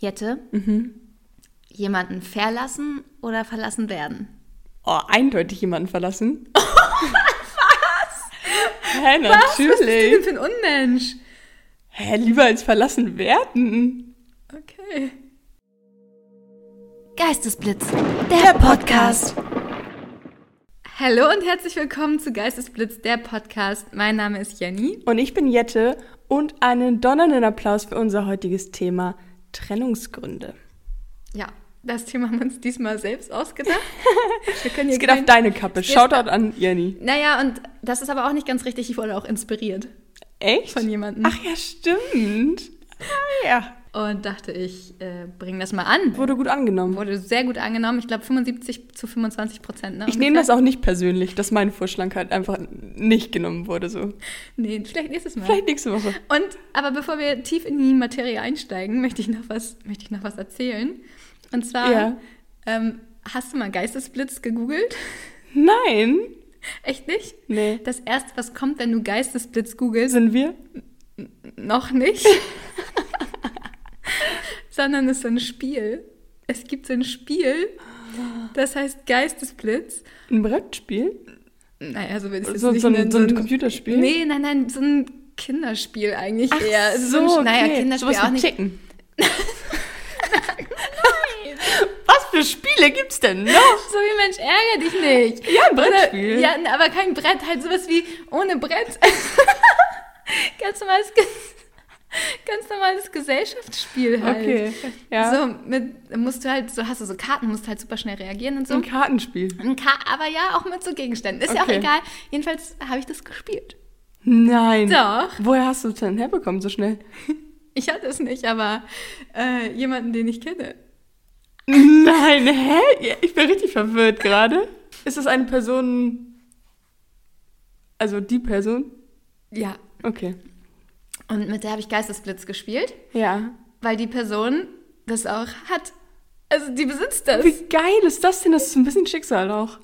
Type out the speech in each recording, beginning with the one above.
Jette, jemanden verlassen oder verlassen werden? Oh, eindeutig jemanden verlassen. Was? Hä, Was bist du denn natürlich. für ein Unmensch? Hä, lieber als verlassen werden. Okay. Geistesblitz, der, Podcast. Hallo und herzlich willkommen zu Geistesblitz, der Podcast. Mein Name ist Jenny. Und ich bin Jette und einen donnernden Applaus für unser heutiges Thema Trennungsgründe. Ja, das Thema haben wir uns diesmal selbst ausgedacht. Wir können Es geht auf deine Kappe. Shoutout an Jenny. Naja, und das ist aber auch nicht ganz richtig. Ich wurde auch inspiriert Echt? von jemandem. Ach ja, stimmt. Ah, ja. Und dachte ich, äh, bring das mal an. Wurde gut angenommen. Wurde sehr gut angenommen. Ich glaube 75 zu 25 Prozent. Ne, Ich nehme das auch nicht persönlich, dass mein Vorschlag halt einfach nicht genommen wurde. So. Nee, vielleicht nächstes Mal. Vielleicht nächste Woche. Und aber bevor wir tief in die Materie einsteigen, möchte ich noch was, möchte ich noch was erzählen. Und zwar, Ja. ähm, hast du mal Geistesblitz gegoogelt? Nein. Echt nicht? Nee. Das erste, was kommt, wenn du Geistesblitz googelst, Sind wir? noch nicht. Sondern es ist so ein Spiel. Es gibt so ein Spiel, das heißt Geistesblitz. Ein Brettspiel? Naja, so will ich es jetzt So- nicht so ein- nennen. so ein Computerspiel? Nee, nein, nein, so ein Kinderspiel eigentlich Ach eher. so, ein, okay. Naja, Kinderspiel Sowas auch nicht. Chicken. Was für Spiele gibt's denn noch? So wie Mensch, ärgere dich nicht. Ja, ein Brettspiel. Oder, ja, aber kein Brett, halt sowas wie ohne Brett. ganz normales, Ge- ganz normales Gesellschaftsspiel halt. Okay, ja. So, mit, musst du halt, so hast du so Karten, musst halt super schnell reagieren und so. Ein Kartenspiel. Ein Ka aber ja, auch mit so Gegenständen. Ist ja auch Okay. egal. Jedenfalls habe ich das gespielt. Nein. Doch. Woher hast du es denn herbekommen so schnell? Ich hatte es nicht, aber äh, jemanden, den ich kenne. Nein, hä? Ich bin richtig verwirrt gerade. Ist das eine Person. Also die Person? Ja. Okay. Und mit der habe ich Geistesblitz gespielt, Ja. weil die Person das auch hat. Also die besitzt das. Wie geil ist das denn? Das ist ein bisschen Schicksal auch.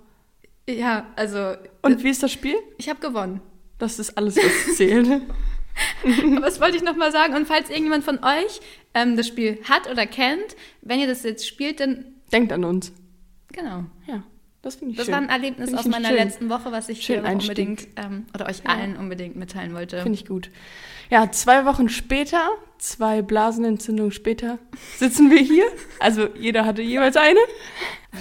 Ja, also Und wie ist das Spiel? ich habe gewonnen. Das ist alles, was zählt. Das wollte ich nochmal sagen. Und falls irgendjemand von euch ähm, das Spiel hat oder kennt, wenn ihr das jetzt spielt, dann Denkt an uns. genau. Ja, das finde ich Das schön. war ein Erlebnis aus meiner schönen- letzten Woche, was ich Einstieg. unbedingt ähm, oder euch allen unbedingt mitteilen wollte. Finde ich gut. Ja, zwei Wochen später, zwei Blasenentzündungen später, sitzen wir hier. Also jeder hatte jeweils eine.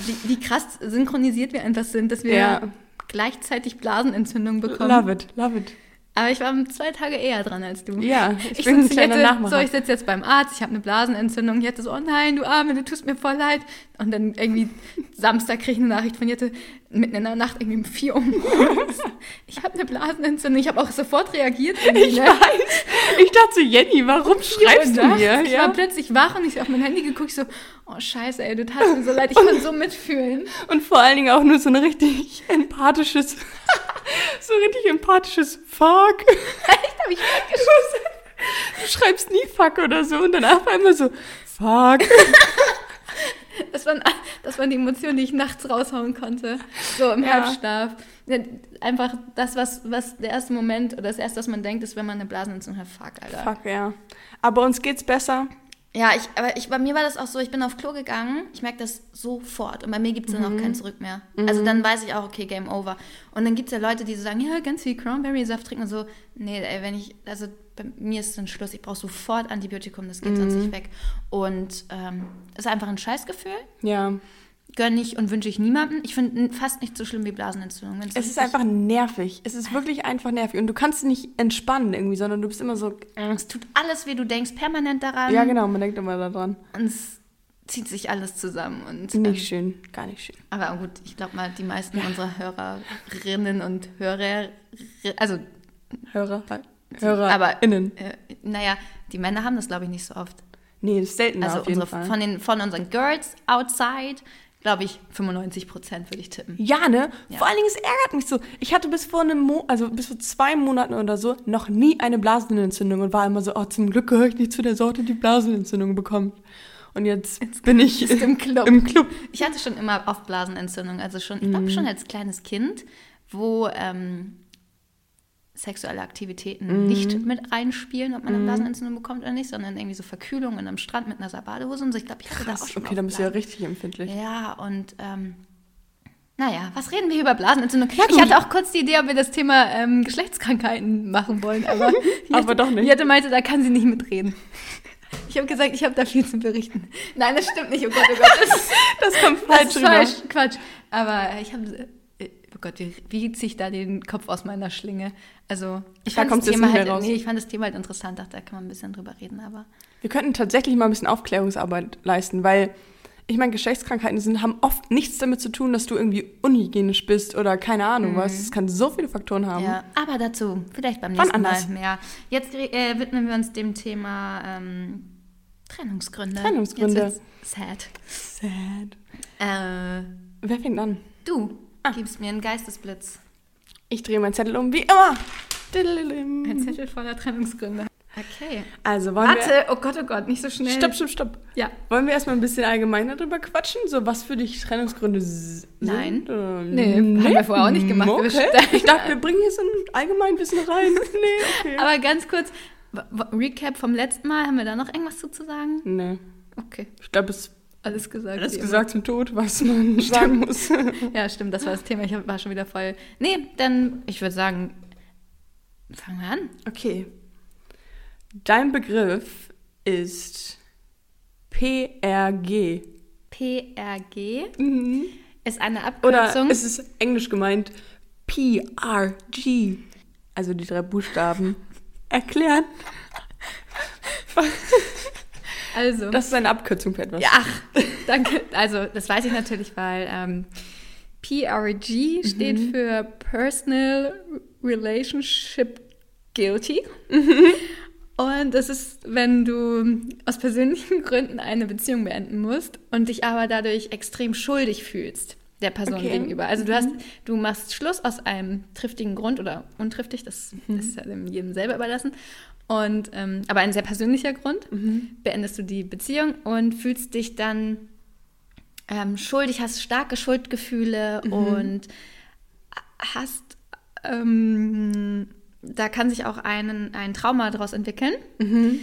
Wie, wie krass synchronisiert wir einfach sind, dass wir Ja. gleichzeitig Blasenentzündungen bekommen. Love it, love it. Aber ich war zwei Tage eher dran als du. Ja, ich, Ich, bin ein kleiner hätte, Nachmacher. so, ich sitze jetzt beim Arzt, ich habe eine Blasenentzündung. Jette so, oh nein, du Arme, du tust mir voll leid. Und dann irgendwie Samstag kriege ich eine Nachricht von Jette, mitten in der Nacht, irgendwie um 4 Uhr morgens. Ich habe eine Blasenentzündung. Ich habe auch sofort reagiert. ich ne? weiß. Ich dachte Jenny, warum schreibst du mir? Ich Ja. war plötzlich wach und ich auf mein Handy geguckt, ich so, oh scheiße, ey, du tat mir so leid, ich konnte so mitfühlen. Und vor allen Dingen auch nur so ein richtig empathisches, so richtig empathisches Fuck. Echt, habe ich Du schreibst nie Fuck oder so und dann auf einmal so Fuck. Das waren, das waren die Emotionen, die ich nachts raushauen konnte. So im Ja. Halbschlaf. Einfach das, was, was der erste Moment oder das erste, was man denkt, ist, wenn man eine Blasenentzündung hat. Fuck, Alter. Fuck, ja. Aber uns geht's besser. Ja, ich, aber ich, bei mir war das auch so, ich bin auf Klo gegangen, ich merke das sofort und bei mir gibt es dann auch kein Zurück mehr. Also dann weiß ich auch, okay, Game Over. Und dann gibt es ja Leute, die so sagen, ja, ganz viel Cranberry-Saft trinken und so. Nee, ey, wenn ich, also bei mir ist dann Schluss, ich brauche sofort Antibiotikum, das geht sonst nicht weg. Und ähm, ist einfach ein Scheißgefühl, Ja. gönne ich und wünsche ich niemandem. Ich finde fast nicht so schlimm wie Blasenentzündung. Es ist einfach nervig. Es ist wirklich einfach nervig. Und du kannst nicht entspannen irgendwie, sondern du bist immer so. Es tut alles weh, du denkst permanent daran. Ja, genau, man denkt immer daran. Und es zieht sich alles zusammen. Und, Nicht schön, gar nicht schön. Aber gut, ich glaube mal, die meisten unserer Hörerinnen und Hörer, also, Hörer, Hörer, aber, innen. äh, naja, die Männer haben das, glaube ich, nicht so oft. Nee, das ist seltener Also auf jeden unsere, Fall. von, den, von unseren Girls outside, glaube ich, 95 Prozent würde ich tippen. Ja, ne? Ja. Vor allen Dingen, es ärgert mich so. Ich hatte bis vor einem Mo also bis vor zwei Monaten oder so noch nie eine Blasenentzündung und war immer so, oh, zum Glück gehöre ich nicht zu der Sorte, die Blasenentzündung bekommt. Und jetzt, bin ich im Club. Im Club. Ich hatte schon immer oft Blasenentzündung, also schon, ich glaube schon als kleines Kind, wo ähm, sexuelle Aktivitäten nicht mit reinspielen, ob man eine Blasenentzündung bekommt oder nicht, sondern irgendwie so Verkühlungen am Strand mit einer Badehose und so. Ich glaube, ich hatte das auch schon Okay, dann bist du ja richtig empfindlich. Ja, und ähm, naja, was reden wir über Blasenentzündung? Ja, ich hatte auch kurz die Idee, ob wir das Thema ähm, Geschlechtskrankheiten machen wollen, aber, Aber doch nicht. Jette meinte, da kann sie nicht mitreden. Ich habe gesagt, ich habe da viel zu berichten. Nein, das stimmt nicht. Oh Gott, oh Gott. Das ist, Das kommt das falsch ist rüber. falsch. Quatsch. Aber ich habe. Oh Gott, wie, wie ziehe ich da den Kopf aus meiner Schlinge? Also, ich Da fand, das Thema halt, nee, ich fand das Thema halt interessant. Dachte, da kann man ein bisschen drüber reden, aber. Wir könnten tatsächlich mal ein bisschen Aufklärungsarbeit leisten, weil ich meine, Geschlechtskrankheiten sind, haben oft nichts damit zu tun, dass du irgendwie unhygienisch bist oder keine Ahnung was. Es kann so viele Faktoren haben. Mhm. Ja, aber dazu vielleicht beim nächsten Mal mehr. Jetzt äh, widmen wir uns dem Thema ähm, Trennungsgründe. Trennungsgründe. Jetzt wird's sad. Sad. Äh, Wer fängt an? du Ah. gibst mir einen Geistesblitz. Ich drehe meinen Zettel um, wie immer. Ein. Zettel voller Trennungsgründe. Okay. Also wollen Warte, oh Gott, oh Gott, nicht so wir... schnell. Stopp, stopp, stopp. Ja. Wollen wir erstmal ein bisschen allgemeiner drüber quatschen? So, was für dich Trennungsgründe s- Nein. sind? oder- Nee, haben wir vorher auch nicht gemacht. Wir Okay. Ich dachte, wir bringen hier so ein Allgemeinwissen rein. Nee, okay. Aber ganz kurz, Recap vom letzten Mal, haben wir da noch irgendwas zu, zu sagen? nee, Okay, ich glaube, es alles gesagt. ist wie gesagt zum Tod, was man sagen muss. Ja, stimmt, das war das Thema. Ich war schon wieder voll. Nee, dann, ich würde sagen, fangen wir an. Okay. Dein Begriff ist PRG. PRG Mhm. ist eine Oder Abkürzung. es ist englisch gemeint PRG. Also die drei Buchstaben. Erklären. Also, Das ist eine Abkürzung für etwas. ja, ach, danke. Also, das weiß ich natürlich, weil ähm, PRG steht Mhm. für Personal Relationship Guilty. Mhm. Und das ist, wenn du aus persönlichen Gründen eine Beziehung beenden musst und dich aber dadurch extrem schuldig fühlst der Person Okay. gegenüber. Also du hast, du machst Schluss aus einem triftigen Grund oder untriftig, das Mhm. ist ja dem jedem selber überlassen. Und ähm, aber ein sehr persönlicher Grund Mhm. beendest du die Beziehung und fühlst dich dann ähm, schuldig, hast starke Schuldgefühle Mhm. und hast ähm, da kann sich auch einen, ein Trauma daraus entwickeln. Ein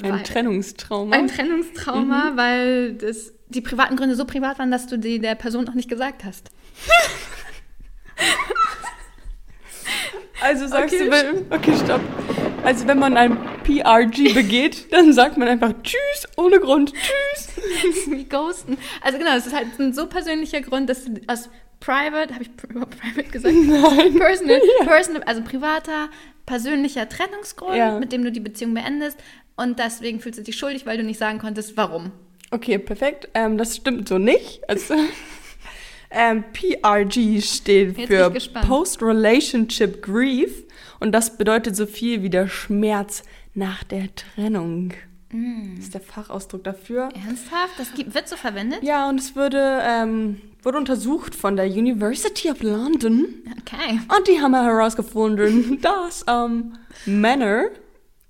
Weil- Trennungstrauma. Ein Trennungstrauma, Mhm. weil das, die privaten Gründe so privat waren, dass du die der Person noch nicht gesagt hast. also sagst Okay. du, wenn- okay, stopp. Also wenn man ein PRG begeht, dann sagt man einfach Tschüss, ohne Grund, Tschüss. Wie ghosten. Also genau, es ist halt ein so persönlicher Grund, dass du aus private, habe ich überhaupt private gesagt? Nein. Personal, personal, also privater, persönlicher Trennungsgrund, Ja. mit dem du die Beziehung beendest. Und deswegen fühlst du dich schuldig, weil du nicht sagen konntest, warum. Okay, perfekt. Ähm, das stimmt so nicht. Also, ähm, PRG steht Jetzt für ich gespannt. Post-Relationship Grief und das bedeutet so viel wie der Schmerz nach der Trennung. Mm. Das ist der Fachausdruck dafür. Ernsthaft? Das gibt, wird so verwendet? Ja, und es wurde, ähm, wurde untersucht von der University of London Okay. und die haben herausgefunden, dass ähm, Männer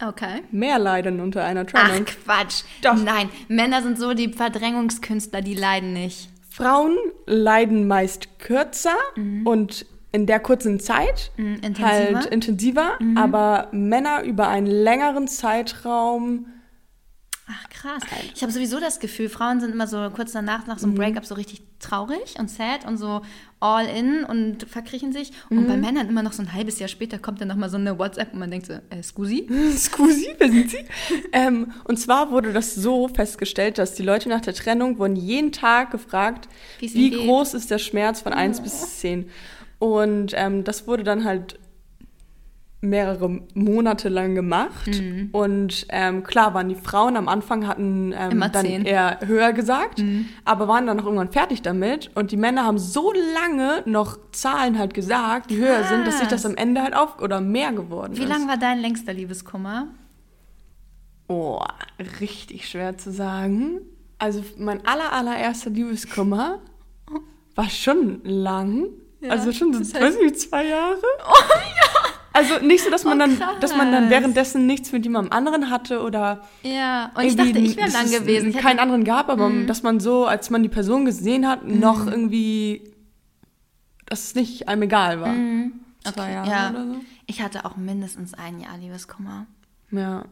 Okay. mehr leiden unter einer Ach, Trennung. Quatsch. Doch. Nein, Männer sind so die Verdrängungskünstler, die leiden nicht. Frauen leiden meist kürzer und in der kurzen Zeit Mhm, intensiver. halt intensiver, aber Männer über einen längeren Zeitraum. Ach krass. Ich habe sowieso das Gefühl, Frauen sind immer so kurz danach, nach so einem Breakup, so richtig traurig und sad und so all in und verkriechen sich. Und bei Männern immer noch so ein halbes Jahr später kommt dann nochmal so eine WhatsApp und man denkt so, äh, Scusi? Scusi, wer sind Sie? ähm, und zwar wurde das so festgestellt, dass die Leute nach der Trennung wurden jeden Tag gefragt, Wie geht. groß ist der Schmerz von 1 bis 10. Und ähm, das wurde dann halt mehrere Monate lang gemacht. Mhm. Und ähm, klar waren die Frauen am Anfang hatten ähm, Immer dann 10. eher höher gesagt, aber waren dann auch irgendwann fertig damit. Und die Männer haben so lange noch Zahlen halt gesagt, die höher sind, dass sich das Krass. am Ende halt auf oder mehr geworden Wie ist. lang war dein längster Liebeskummer? Oh, richtig schwer zu sagen. Also mein aller, allererster Liebeskummer war schon lang. Ja, also schon so, das weiß nicht, zwei Jahre. Oh ja! Also nicht so, dass man, Oh, dann, dass man dann währenddessen nichts mit jemandem anderen hatte oder Ja, und ich dachte, ich wäre lang es gewesen. Ich Mhm. keinen anderen gab, aber dass man so, als man die Person gesehen hat, noch irgendwie, dass es nicht einem egal war. Mhm. zwei Jahre ja. oder so. Ich hatte auch mindestens ein Jahr Liebeskummer. Ja,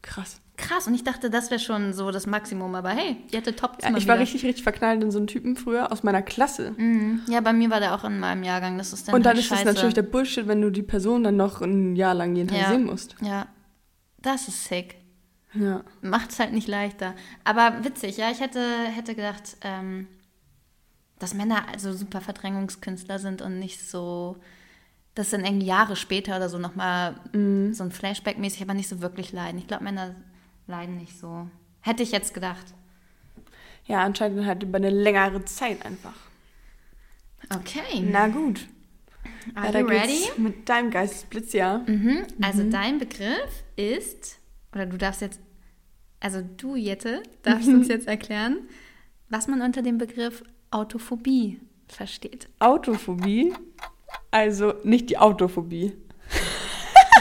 krass. Krass, und ich dachte, das wäre schon so das Maximum, aber hey, die hatte top Ja, ich war richtig, richtig verknallt in so einen Typen früher aus meiner Klasse. Mhm. Ja, bei mir war der auch in meinem Jahrgang. Das ist dann Und dann halt ist es scheiße. natürlich der Bullshit, wenn du die Person dann noch ein Jahr lang jeden Tag Ja. sehen musst. Ja, das ist sick. Ja. Macht's halt nicht leichter. Aber witzig, ja, ich hätte, hätte gedacht, ähm, dass Männer also super Verdrängungskünstler sind und nicht so, dass dann irgendwie Jahre später oder so nochmal Mhm. so ein Flashback-mäßig, aber nicht so wirklich leiden. Ich glaube, Männer leiden nicht so. Hätte ich jetzt gedacht. Ja, anscheinend halt über eine längere Zeit einfach. Okay. Na gut. Are Weiter you ready? Mit deinem Geistesblitz, ja. Mhm. Also dein Begriff ist, oder du darfst jetzt, also du, Jette, darfst uns jetzt erklären, was man unter dem Begriff Autophobie versteht. Autophobie. Also nicht die Autophobie.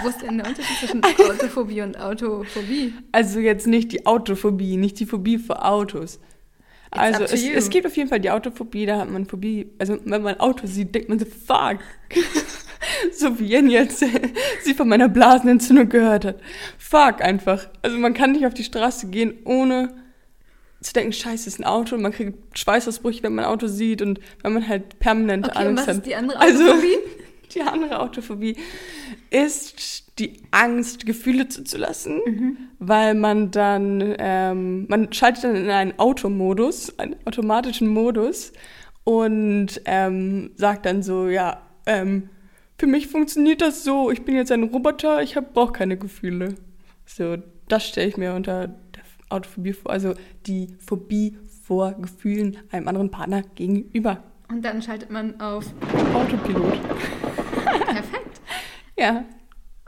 Wo ist denn der Unterschied zwischen Autophobie und Autophobie? Also jetzt nicht die Autophobie, nicht die Phobie vor Autos. Also up to es, es gibt auf jeden Fall die Autophobie, da hat man Phobie, also wenn man ein Auto sieht, denkt man so, fuck. so wie Jen jetzt sie von meiner Blasenentzündung gehört hat. Fuck einfach. Also man kann nicht auf die Straße gehen, ohne zu denken, scheiße, ist ein Auto und man kriegt Schweißausbrüche, wenn man ein Auto sieht und wenn man halt permanent Okay, und Angst was hat. ist die andere Also, Autophobie? die andere Autophobie ist die Angst, Gefühle zuzulassen, Mhm. weil man dann, ähm, man schaltet dann in einen Automodus, einen automatischen Modus und ähm, sagt dann so, ja, ähm, für mich funktioniert das so, ich bin jetzt ein Roboter, ich brauche keine Gefühle. So, das stelle ich mir unter der Autophobie vor, also die Phobie vor Gefühlen einem anderen Partner gegenüber. Und dann schaltet man auf Autopilot. Perfekt. Ja,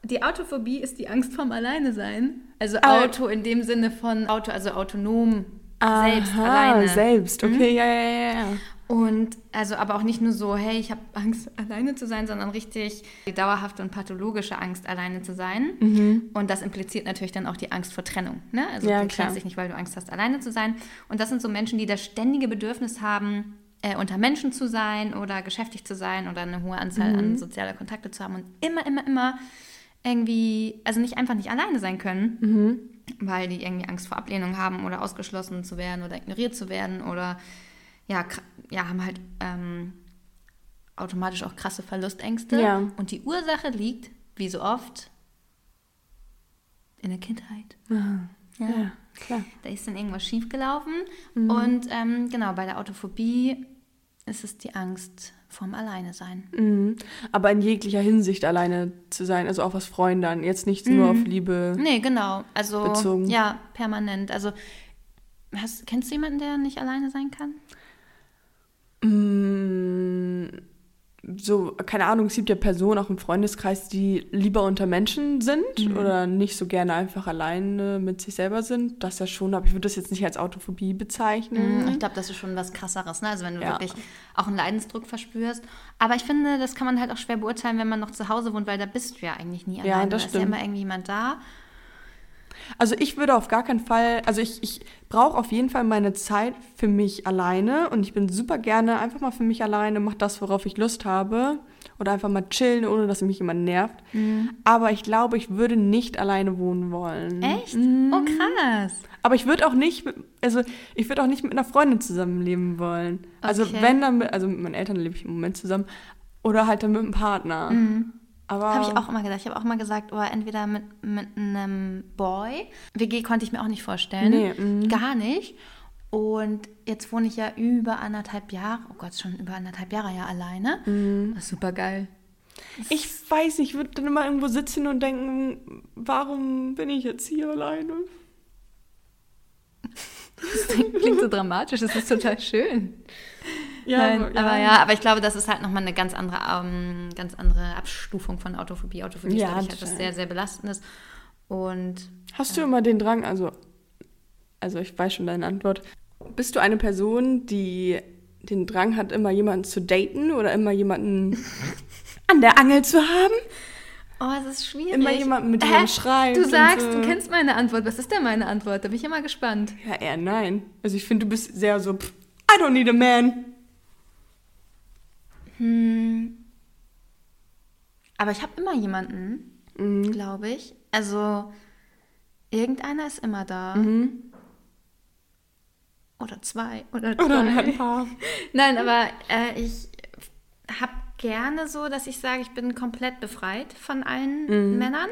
Die Autophobie ist die Angst vorm Alleine-Sein. Also Ah. Auto in dem Sinne von Auto, also autonom, selbst, Aha, alleine. selbst, okay, ja, ja, ja, ja. Und also aber auch nicht nur so, hey, ich habe Angst, alleine zu sein, sondern richtig die dauerhafte und pathologische Angst, alleine zu sein. Mhm. Und das impliziert natürlich dann auch die Angst vor Trennung. Ne? Also Ja, du klar. trennst dich nicht, weil du Angst hast, alleine zu sein. Und das sind so Menschen, die das ständige Bedürfnis haben, äh, unter Menschen zu sein oder geschäftig zu sein oder eine hohe Anzahl Mhm. an sozialer Kontakte zu haben und immer, immer, immer irgendwie, also nicht einfach nicht alleine sein können, Mhm. weil die irgendwie Angst vor Ablehnung haben oder ausgeschlossen zu werden oder ignoriert zu werden oder ja, ja haben halt ähm, automatisch auch krasse Verlustängste. Ja. Und die Ursache liegt, wie so oft, in der Kindheit. Ja, klar. Da ist dann irgendwas schiefgelaufen. Mhm. Und ähm, genau, bei der Autophobie ist es die Angst vorm Alleine-Sein. Mhm. Aber in jeglicher Hinsicht alleine zu sein, also auch was Freunde an, jetzt nicht nur auf Liebe. Nee, genau. Also, Bezogen. ja, permanent. Also, hast, kennst du jemanden, der nicht alleine sein kann? Mm, So, keine Ahnung, es gibt ja Personen auch im Freundeskreis, die lieber unter Menschen sind oder nicht so gerne einfach alleine mit sich selber sind. Das ja schon, aber ich würde das jetzt nicht als Autophobie bezeichnen. Ich glaube, das ist schon was krasseres, ne? Also wenn du Ja. wirklich auch einen Leidensdruck verspürst. Aber ich finde, das kann man halt auch schwer beurteilen, wenn man noch zu Hause wohnt, weil da bist du ja eigentlich nie Ja, alleine. das da ist ja stimmt. immer irgendjemand da. Also ich würde auf gar keinen Fall, also ich, ich brauche auf jeden Fall meine Zeit für mich alleine und ich bin super gerne einfach mal für mich alleine, mach das, worauf ich Lust habe oder einfach mal chillen, ohne dass mich jemand nervt. Mhm. Aber ich glaube, ich würde nicht alleine wohnen wollen. Echt? Mhm. Oh, krass. Aber ich würde auch nicht, mit, also ich würde auch nicht mit einer Freundin zusammenleben wollen. Also Okay. wenn dann, mit, also mit meinen Eltern lebe ich im Moment zusammen oder halt dann mit einem Partner. Aber Habe ich auch immer gedacht. Ich habe auch immer gesagt, oh, entweder mit, mit einem Boy. WG konnte ich mir auch nicht vorstellen. Nee, mhm. Gar nicht. Und jetzt wohne ich ja über anderthalb Jahre, oh Gott, schon über anderthalb Jahre ja alleine. Mhm. Ist super geil. Ich weiß nicht, ich würde dann immer irgendwo sitzen und denken, warum bin ich jetzt hier alleine? Das klingt so dramatisch, das ist total schön. Nein, aber, aber ja, aber ich glaube, das ist halt nochmal eine ganz andere, ähm, ganz andere Abstufung von Autophobie. Autophobie Ja, ist, glaube ich, etwas total. sehr, sehr Belastendes. Und Hast du immer den Drang, also, also ich weiß schon deine Antwort. Bist du eine Person, die den Drang hat, immer jemanden zu daten oder immer jemanden an der Angel zu haben? oh, es ist schwierig. Immer jemanden, mit dem schreibt Du sagst, so. du kennst meine Antwort. Was ist denn meine Antwort? Da bin ich immer gespannt. Ja, eher nein. Also ich finde, du bist sehr so, pff, I don't need a man. Hm. Aber ich habe immer jemanden, Mhm. glaube ich. Also irgendeiner ist immer da. Mhm. Oder zwei. Oder, Oder drei. ein paar. Nein, aber äh, ich habe gerne so, dass ich sage, ich bin komplett befreit von allen Mhm. Männern.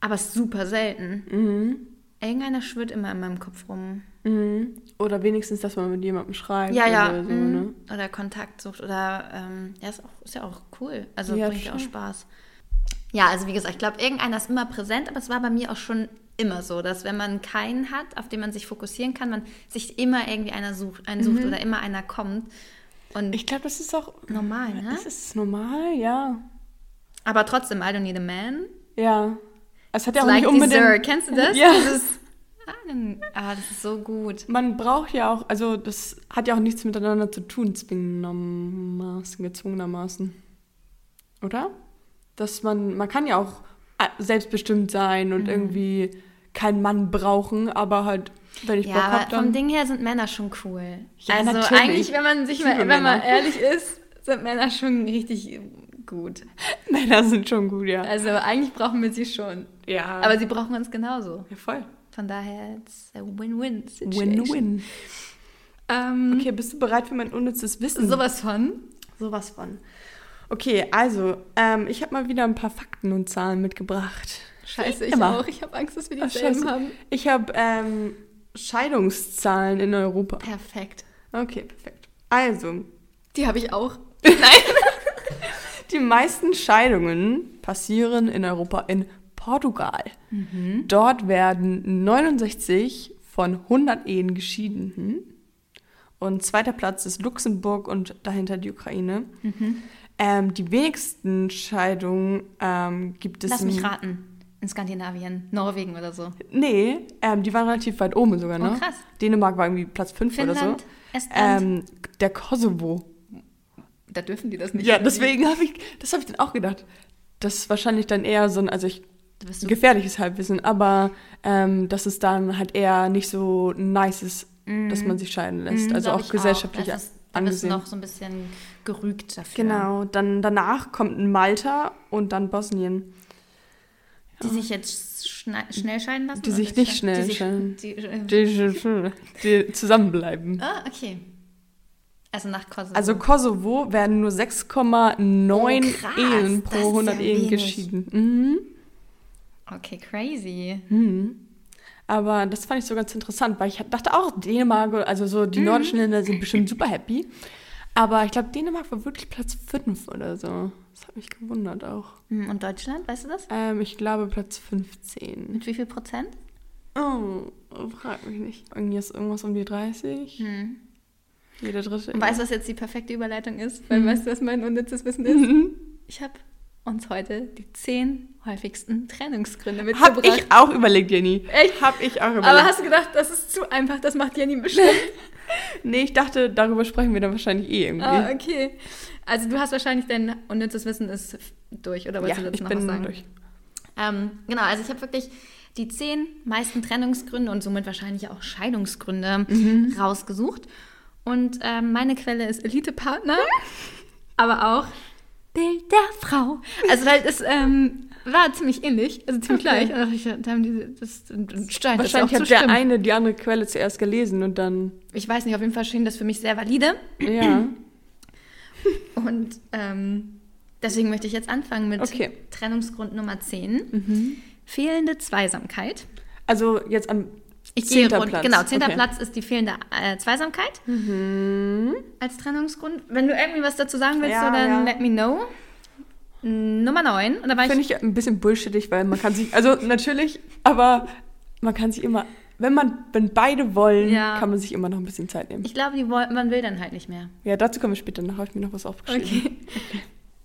Aber super selten. Mhm. Irgendeiner schwirrt immer in meinem Kopf rum. Mhm. Oder wenigstens, dass man mit jemandem schreibt. Ja, ja. Oder, so, mhm. ne? Oder Kontakt sucht. Oder ähm, ja, ist, auch, ist ja auch cool. Also Ja, bringt ja auch. Spaß. Ja, also wie gesagt, ich glaube, irgendeiner ist immer präsent, aber es war bei mir auch schon immer so, dass wenn man keinen hat, auf den man sich fokussieren kann, man sich immer irgendwie einer sucht, einen sucht oder immer einer kommt. Und Mhm. Ich glaube, das ist auch normal, ne? Das ist normal, ja. Aber trotzdem, I don't need a man. Ja. Es hat ja auch like nicht unbedingt. Dessert. Kennst du das? Ja. Dieses, Don't- ah, das ist so gut. Man braucht ja auch, also das hat ja auch nichts miteinander zu tun, zwingendermaßen, gezwungenermaßen. Oder? Dass man, man kann ja auch äh, selbstbestimmt sein Mhm. und irgendwie keinen Mann brauchen, aber halt, wenn ich Ja, Bock hab, dann. vom Ding her sind Männer schon cool. Ja, also natürlich. eigentlich, wenn man sich Ich mal, wenn man ehrlich ist, sind Männer schon richtig gut. Männer sind schon gut, ja. Also eigentlich brauchen wir sie schon. ja. Aber sie brauchen uns genauso. ja, voll. Von daher, it's a Win-Win-Situation. Win-win. Ähm, Okay, bist du bereit für mein unnützes Wissen? Sowas von. Sowas von. Okay, also, ähm, ich habe mal wieder ein paar Fakten und Zahlen mitgebracht. Scheiße, ich Immer. auch. Ich habe Angst, dass wir Ach, dieselben scheiße. haben. Ich habe ähm, Scheidungszahlen in Europa. Perfekt. Okay, perfekt. Also, Die habe ich auch. die meisten Scheidungen passieren in Europa in Portugal. Mhm. Dort werden 69 von 100 Ehen geschieden. Hm? Und zweiter Platz ist Luxemburg und dahinter die Ukraine. Mhm. Ähm, die wenigsten Scheidungen ähm, gibt es Lass in- mich raten. In Skandinavien, Norwegen oder so. Nee, ähm, die waren relativ weit oben sogar, ne? Oh, krass. Dänemark war irgendwie Platz 5 oder so. Estland. Ähm, der Kosovo. da dürfen die das nicht. Ja, irgendwie. deswegen habe ich, das habe ich dann auch gedacht. Das ist wahrscheinlich dann eher so ein, also ich, gefährliches Halbwissen, aber ähm, dass es dann halt eher nicht so nice ist, dass man sich scheiden lässt. Mhm, also auch ich gesellschaftlich Das ist, da bist du angesehen. noch so ein bisschen gerügt dafür. Genau, dann danach kommt Malta und dann Bosnien. Die sich jetzt schnell scheiden lassen? Die sich nicht die schnell sich- scheiden. Die, äh, Die, die zusammenbleiben. ah, okay. Also nach Kosovo. Also Kosovo werden nur 6,9 Oh, Ehen pro ist 100 ja Ehen wenig. geschieden. Mhm. Okay, crazy. Mhm. Aber das fand ich so ganz interessant, weil ich dachte auch, Dänemark, also so Mhm. die nordischen Länder sind bestimmt super happy. Aber ich glaube, Dänemark war wirklich Platz 5 oder so. Das hat mich gewundert auch. Hm, Und Deutschland, weißt du das? Ähm, ich glaube Platz 15. Mit wie viel Prozent? Oh, frag mich nicht. Irgendwie ist irgendwas um die 30. Hm. Jeder dritte. Und weißt du, was jetzt die perfekte Überleitung ist? Weil weißt du, was mein unnützes Wissen ist? Ich habe uns heute die zehn häufigsten Trennungsgründe mitgebracht. Hab ich auch überlegt, Jenny. Echt? Hab ich auch überlegt. Aber hast du gedacht, das ist zu einfach, das macht Jenny bestimmt. nee, ich dachte, darüber sprechen wir dann wahrscheinlich eh irgendwie. Ah, okay. Also du hast wahrscheinlich dein unnützes Wissen ist durch, oder ja, wolltest du dazu noch was sagen? durch. Ähm, genau, also ich habe wirklich die zehn meisten Trennungsgründe und somit wahrscheinlich auch Scheidungsgründe Mhm. rausgesucht. Und ähm, meine Quelle ist Elite-Partner, aber auch Bild der Frau. Also weil es ähm, war ziemlich ähnlich, also ziemlich Okay. gleich. Und ich, da haben diese, das, auch Wahrscheinlich hat der eine die andere Quelle zuerst gelesen und dann, Ich weiß nicht, auf jeden Fall schien das für mich sehr valide. ja. Und ähm, deswegen möchte ich jetzt anfangen mit Okay. Trennungsgrund Nummer 10. Fehlende Zweisamkeit. Also jetzt am Ich gehe zehnter rund, Platz. genau, zehnter Okay. Platz ist die fehlende äh, Zweisamkeit als Trennungsgrund. Wenn du irgendwie was dazu sagen willst, Ja, so, dann ja. let me know. Nummer 9. Und da war Finde ich, ich ein bisschen bullshittig, weil man kann sich, also natürlich, aber man kann sich immer, wenn man, wenn beide wollen, Ja. kann man sich immer noch ein bisschen Zeit nehmen. ich glaube, die man will dann halt nicht mehr. Ja, dazu kommen wir später, noch habe ich mir noch was aufgeschrieben.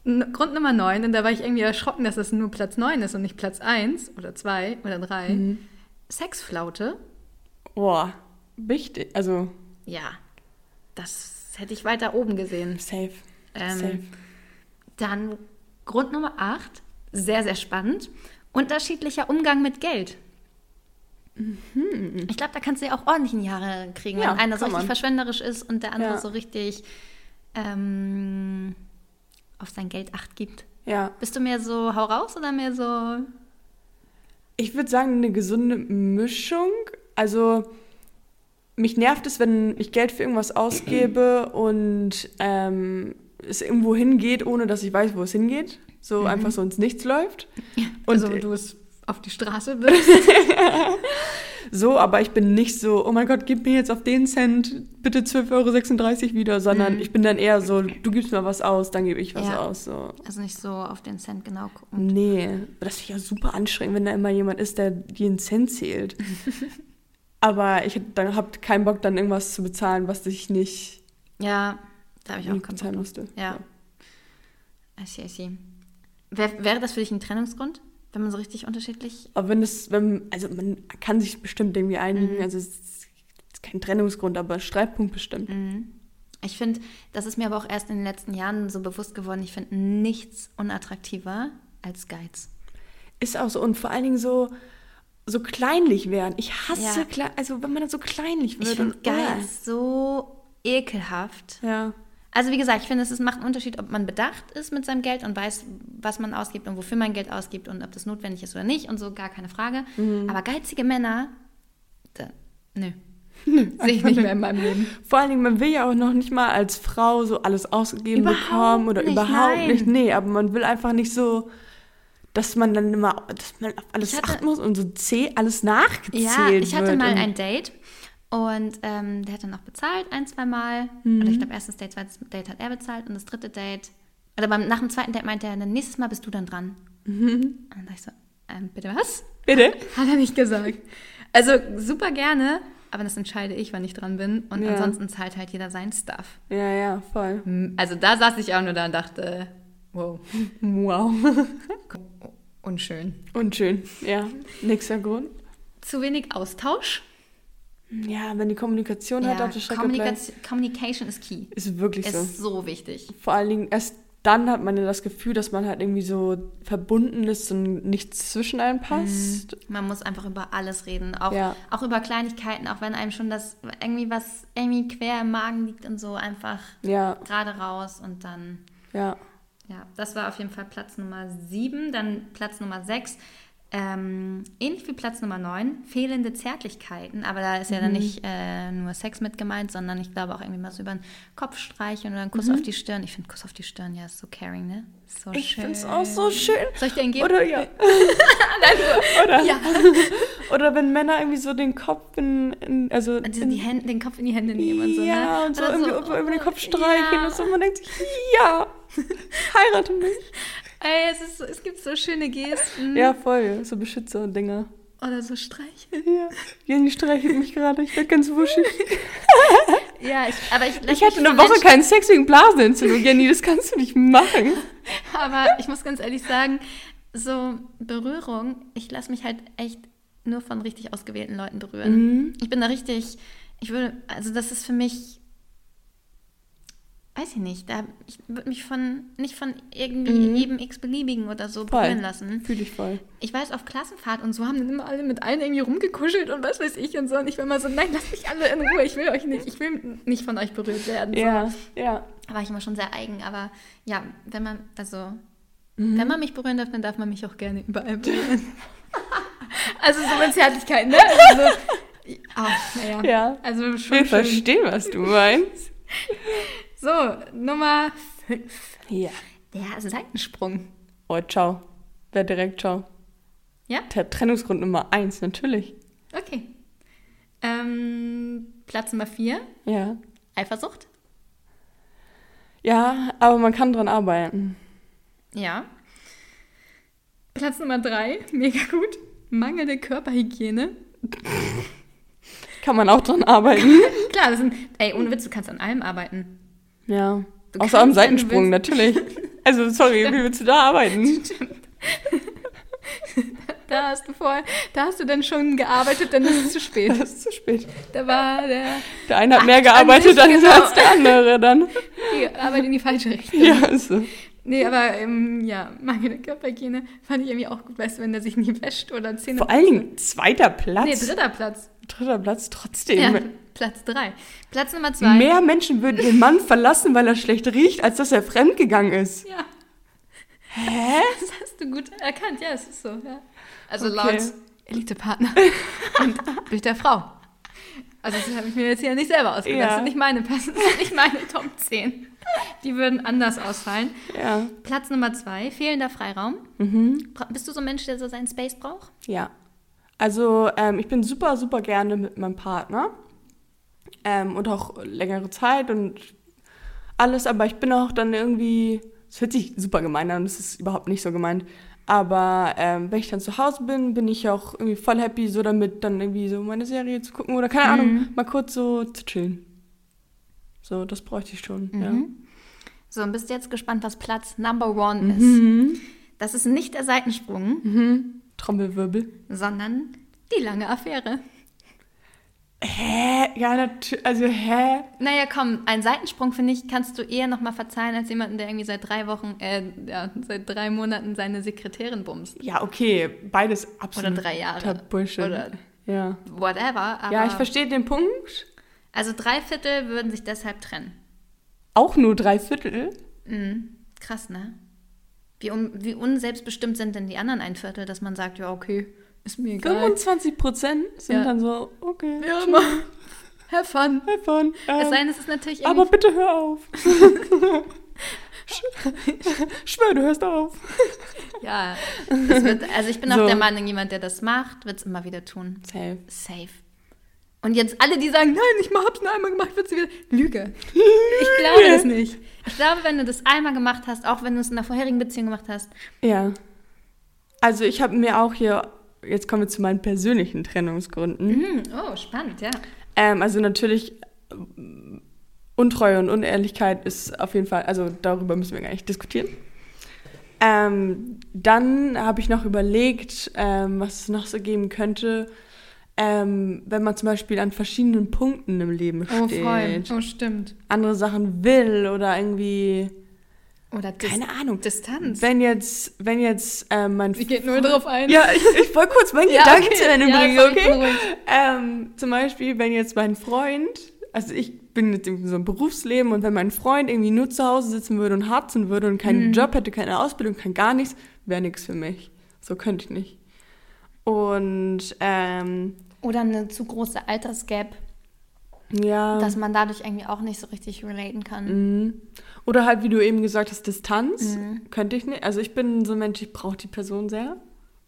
Okay. Grund Nummer 9, und da war ich irgendwie erschrocken, dass das nur Platz 9 ist und nicht Platz 1 oder 2 oder 3. Mhm. Sexflaute. Boah, wichtig, also Ja, das hätte ich weiter oben gesehen. safe, Ähm, safe. Dann Grund Nummer 8, sehr, sehr spannend. Unterschiedlicher Umgang mit Geld. Ich glaube, da kannst du ja auch ordentlich in die Haare kriegen, Mhm. Ja, wenn einer so richtig man. verschwenderisch ist und der andere Ja. so richtig ähm, auf sein Geld Acht gibt. Ja. Bist du mehr so hau raus oder mehr so. Ich würde sagen, eine gesunde Mischung. Also, mich nervt es, wenn ich Geld für irgendwas ausgebe und ähm, es irgendwo hingeht, ohne dass ich weiß, wo es hingeht. So Mhm. einfach so ins Nichts läuft. Und Und- also, du es auf die Straße wirst. So, aber ich bin nicht so, oh mein Gott, gib mir jetzt auf den Cent bitte 12,36 Euro wieder, sondern Mhm. ich bin dann eher so, du gibst mir was aus, dann gebe ich was Ja. aus. So. Also nicht so auf den Cent genau gucken. Nee, das ich ja super anstrengend, wenn da immer jemand ist, der jeden Cent zählt. aber ich dann habe keinen Bock, dann irgendwas zu bezahlen, was ich nicht Ja, da habe ich auch keinen Bock. musste. Ja. I see, I see. Wär, wäre das für dich ein Trennungsgrund, wenn man so richtig unterschiedlich. Aber wenn es, wenn, also man kann sich bestimmt irgendwie einigen, Mhm. also es ist kein Trennungsgrund, aber Streitpunkt bestimmt. Mhm. Ich finde, das ist mir aber auch erst in den letzten Jahren so bewusst geworden, ich finde nichts unattraktiver als Geiz. Ist auch so und vor allen Dingen so, so kleinlich werden. Ich hasse, Ja. Also wenn man dann so kleinlich wird. Ich finde und- Geiz so ekelhaft. Ja. Also wie gesagt, ich finde, es ist- macht einen Unterschied, ob man bedacht ist mit seinem Geld und weiß, was man ausgibt und wofür man Geld ausgibt und ob das notwendig ist oder nicht und so, gar keine Frage. Mhm. Aber geizige Männer, da, nö. Sehe ich nicht mehr in meinem Leben. Vor allen Dingen, man will ja auch noch nicht mal als Frau so alles ausgegeben Überhaupt bekommen oder nicht, überhaupt nein. nicht. Nee, aber man will einfach nicht so, dass man dann immer, dass man auf alles hatte- achten muss und so zäh, alles nachgezählt Ja, ich hatte mal ein Date und ähm, der hat dann auch bezahlt, ein, zwei Mal. Mhm. Oder ich glaube, erstes Date, zweites Date hat er bezahlt und das dritte Date, oder beim, nach dem zweiten Date meinte er, dann nächstes Mal bist du dann dran. Mhm. Und dann dachte ich so, ähm, bitte was? Bitte? Hat er nicht gesagt. Also super gerne, aber das entscheide ich, wann ich dran bin. Und Ja. ansonsten zahlt halt jeder sein Stuff. Ja, ja, voll. Also da saß ich auch nur da und dachte, wow, Wow. unschön. Unschön. Ja, nächster Grund. Zu wenig Austausch. Ja, wenn die Kommunikation halt auf der Strecke bleibt, Communication, ist key. ist wirklich so. Ist so wichtig. Vor allen Dingen erst dann hat man ja das Gefühl, dass man halt irgendwie so verbunden ist und nichts zwischen einem passt. Man muss einfach über alles reden, auch, Ja. auch über Kleinigkeiten, auch wenn einem schon das irgendwie was irgendwie quer im Magen liegt und so einfach Ja, gerade raus und dann, ja. ja, das war auf jeden Fall Platz Nummer 7, dann Platz Nummer 6. Ähm, ähnlich wie Platz Nummer 9, fehlende Zärtlichkeiten, aber da ist ja dann Mhm. nicht äh, nur Sex mit gemeint, sondern ich glaube auch irgendwie mal so über den Kopf streicheln oder einen Kuss Mhm. auf die Stirn. Ich finde Kuss auf die Stirn, ja, ist so caring, ne? So Ich schön. finde es auch so schön. Soll ich dir einen geben? Oder ja. Oder, Ja. oder wenn Männer irgendwie so den Kopf in, in also die, in, die Hände, den Kopf in die Hände nehmen und so. ja, ne? und so irgendwie über, über den Kopf ja. streicheln und so. Man denkt sich, ja, heirate mich. Ey, es, ist, es gibt so schöne Gesten. Ja, voll. So Beschützer-Dinger. Oder so Streicheln. Ja. Jenny streichelt mich gerade. Ich werde ganz wuschig. Ja, ich, aber ich, Ich hatte eine Woche Menschen- keinen Sex wegen Blasenentzündung. Jenny, das kannst du nicht machen. Aber ich muss ganz ehrlich sagen, so Berührung, ich lasse mich halt echt nur von richtig ausgewählten Leuten berühren. Mhm. Ich bin da richtig, ich würde, also das ist für mich, weiß ich nicht, da, ich würde mich von, nicht von irgendwie Mhm. jedem x-beliebigen oder so berühren lassen. Fühle ich voll. Ich weiß, auf Klassenfahrt und so haben dann immer alle mit allen irgendwie rumgekuschelt und was weiß ich und so. Und ich war immer so, nein, lasst mich alle in Ruhe, ich will euch nicht, ich will nicht von euch berührt werden. So. Ja, ja. Da war ich immer schon sehr eigen, aber ja, wenn man, also, Mhm. wenn man mich berühren darf, dann darf man mich auch gerne überall berühren. also so mit Zärtlichkeit, ne? Also so, oh, naja. Ja. Also Wir schon schön. verstehen, was du meinst. So, Nummer 5. Ja. Der Seitensprung. Oh, ciao. Wer direkt ciao. Ja? Der Trennungsgrund Nummer eins, natürlich. Okay. Ähm, Platz Nummer 4, Ja. Eifersucht. Ja, aber man kann dran arbeiten. Ja. Platz Nummer 3, mega gut. Mangelnde Körperhygiene. Kann man auch dran arbeiten. Klar, das sind, ey, ohne Witz, du kannst an allem arbeiten. Ja. Du Außer am Seitensprung, natürlich. Also, sorry, wie willst du da arbeiten? Da hast du vor, da hast du dann schon gearbeitet, dann ist es zu spät. Das ist zu spät. Da war der, Der eine hat Ach, mehr gearbeitet sich, als, genau. als der andere dann. die Arbeit in die falsche Richtung. Ja, ist so. Nee, aber ähm, ja, mangelnde Körperhygiene fand ich irgendwie auch gut, weißt du, wenn der sich nie wäscht oder Zähne Vor allen Dingen zweiter Platz. Nee, dritter Platz. dritter Platz trotzdem. Ja, Platz drei. Platz Nummer zwei. Mehr Menschen würden den Mann verlassen, weil er schlecht riecht, als dass er fremdgegangen ist. Ja. Hä? Das hast du gut erkannt, ja, es ist so, ja. Also Okay. laut Elitepartner und Bild der Frau. Also das habe ich mir jetzt hier nicht selber ausgedacht. Ja. Das sind nicht meine das sind nicht meine Top 10. Die würden anders ausfallen. Ja. Platz Nummer zwei, fehlender Freiraum. Mhm. Bist du so ein Mensch, der so seinen Space braucht? Ja. Also ähm, ich bin super, super gerne mit meinem Partner. Ähm, und auch längere Zeit und alles, aber ich bin auch dann irgendwie, es hört sich super gemein an, das ist überhaupt nicht so gemeint. Aber ähm, wenn ich dann zu Hause bin, bin ich auch irgendwie voll happy, so damit dann irgendwie so meine Serie zu gucken oder keine Ahnung, mal kurz so zu chillen. So, das bräuchte ich schon, ja. So, und bist du jetzt gespannt, was Platz Number One ist? Mhm. Das ist nicht der Seitensprung, Mhm. Trommelwirbel. sondern die lange Affäre. Hä? Ja, natürlich, also hä? Naja, komm, einen Seitensprung, finde ich, kannst du eher nochmal verzeihen als jemanden, der irgendwie seit drei Wochen, äh, ja, seit drei Monaten seine Sekretärin bumst. Ja, okay, beides absolut. Oder drei Jahre. Bullshit. Oder ja. whatever. Aber ja, ich verstehe den Punkt. Also drei Viertel würden sich deshalb trennen. Auch nur drei Viertel. Mhm. Krass, ne? Wie, un wie unselbstbestimmt sind denn die anderen ein Viertel, dass man sagt, ja, okay, ist mir egal. 25 Prozent sind Ja. dann so, okay. Ja, tschüss, mal. Have fun. have fun. Es Ähm, sei denn, es ist natürlich aber bitte hör auf. Schwör, du hörst auf. Ja, wird, also ich bin auch So. der Meinung, jemand, der das macht, wird es immer wieder tun. Safe. Safe. Und jetzt alle, die sagen, nein, ich hab's nur einmal gemacht, wird's wieder. Lüge. Ich glaube das nicht. Ich glaube, wenn du das einmal gemacht hast, auch wenn du es in der vorherigen Beziehung gemacht hast, Ja. Also ich habe mir auch hier, jetzt kommen wir zu meinen persönlichen Trennungsgründen. hm, oh, spannend, ja. Ähm, also natürlich Untreue und Unehrlichkeit ist auf jeden Fall, also darüber müssen wir gar nicht diskutieren. Ähm, dann habe ich noch überlegt, ähm, was es noch so geben könnte, ähm, wenn man zum Beispiel an verschiedenen Punkten im Leben steht, Oh, stimmt. andere Sachen will oder irgendwie, Oder Dis keine Ahnung. Distanz. Wenn jetzt, wenn jetzt ähm, mein Sie geht null drauf ein. Ja, ich, ich wollte kurz meinen Ja, Gedanken okay. zu Ende Ja, bringen, ich okay? Ähm, zum Beispiel, wenn jetzt mein Freund, also ich bin jetzt in so einem Berufsleben und wenn mein Freund irgendwie nur zu Hause sitzen würde und harzen würde und keinen Mhm. Job hätte, keine Ausbildung, kein gar nichts, wäre nichts für mich. So könnte ich nicht. Und ähm, Oder eine zu große Altersgap, ja. dass man dadurch irgendwie auch nicht so richtig relaten kann. Mhm. Oder halt, wie du eben gesagt hast, Distanz. Mhm. Könnte ich nicht. Also ich bin so ein Mensch, ich brauche die Person sehr.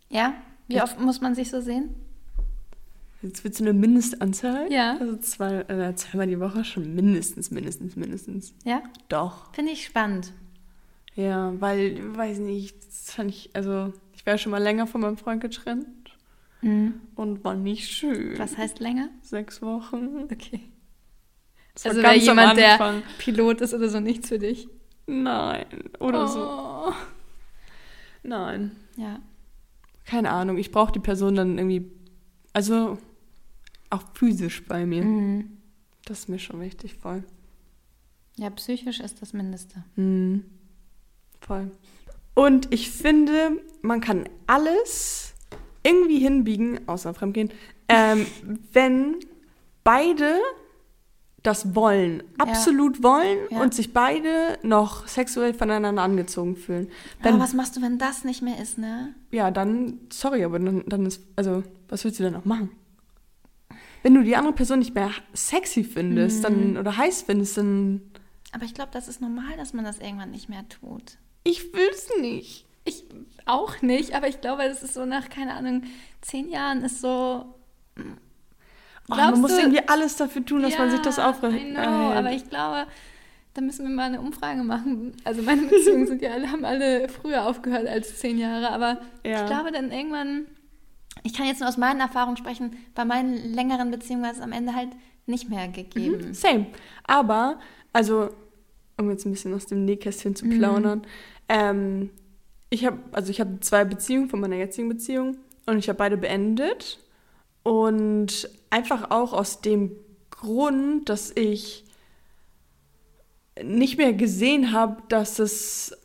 Ja? Wie Ja. oft muss man sich so sehen? Jetzt wird es eine Mindestanzahl. Ja. Also zwei, äh, zweimal die Woche schon mindestens, mindestens, mindestens. Ja? Doch. Finde ich spannend. Ja, weil, weiß nicht, das fand ich, also ich wäre schon mal länger von meinem Freund getrennt Mhm. und war nicht schön. Was heißt länger? Sechs Wochen. Okay. Das war Also wäre jemand, der. Pilot ist oder so nichts für dich. Nein. Oder so. Oh. Nein. Ja. Keine Ahnung. Ich brauche die Person dann irgendwie, also auch physisch bei mir. Mhm. Das ist mir schon wichtig, voll. Ja, psychisch ist das Mindeste. Mhm. Voll. Und ich finde, man kann alles irgendwie hinbiegen, außer Fremdgehen, ähm, wenn beide das wollen, absolut wollen Ja. und sich beide noch sexuell voneinander angezogen fühlen. Wenn, Aber was machst du, wenn das nicht mehr ist, ne? ja, dann, sorry, aber dann, dann ist, also, was willst du denn noch machen? Wenn du die andere Person nicht mehr sexy findest, Mhm. dann, oder heiß findest, dann, Aber ich glaube, das ist normal, dass man das irgendwann nicht mehr tut. ich will's nicht. Ich auch nicht, aber ich glaube, das ist so nach, keine Ahnung, zehn Jahren ist so. Oh, man muss du- irgendwie alles dafür tun, dass man sich das aufrecht I know, aber ich glaube, da müssen wir mal eine Umfrage machen. Also meine Beziehungen sind ja alle, haben alle früher aufgehört als zehn Jahre, aber Ja. ich glaube dann irgendwann, ich kann jetzt nur aus meinen Erfahrungen sprechen, bei meinen längeren Beziehungen war es am Ende halt nicht mehr gegeben. Same. Aber, also, um jetzt ein bisschen aus dem Nähkästchen zu plaudern, ähm, ich habe, also ich habe zwei Beziehungen von meiner jetzigen Beziehung und ich habe beide beendet. Und einfach auch aus dem Grund, dass ich nicht mehr gesehen habe, dass es